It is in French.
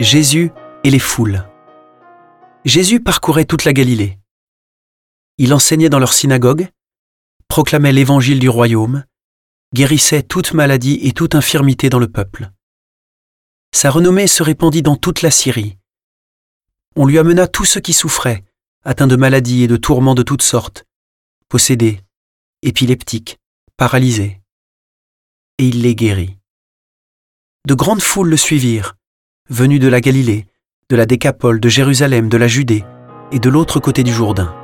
Jésus et les foules. Jésus parcourait toute la Galilée. Il enseignait dans leur synagogue, proclamait l'évangile du royaume, guérissait toute maladie et toute infirmité dans le peuple. Sa renommée se répandit dans toute la Syrie. On lui amena tous ceux qui souffraient, atteints de maladies et de tourments de toutes sortes, possédés, épileptiques, paralysés. Et il les guérit. De grandes foules le suivirent, venus de la Galilée, de la Décapole, de Jérusalem, de la Judée et de l'autre côté du Jourdain.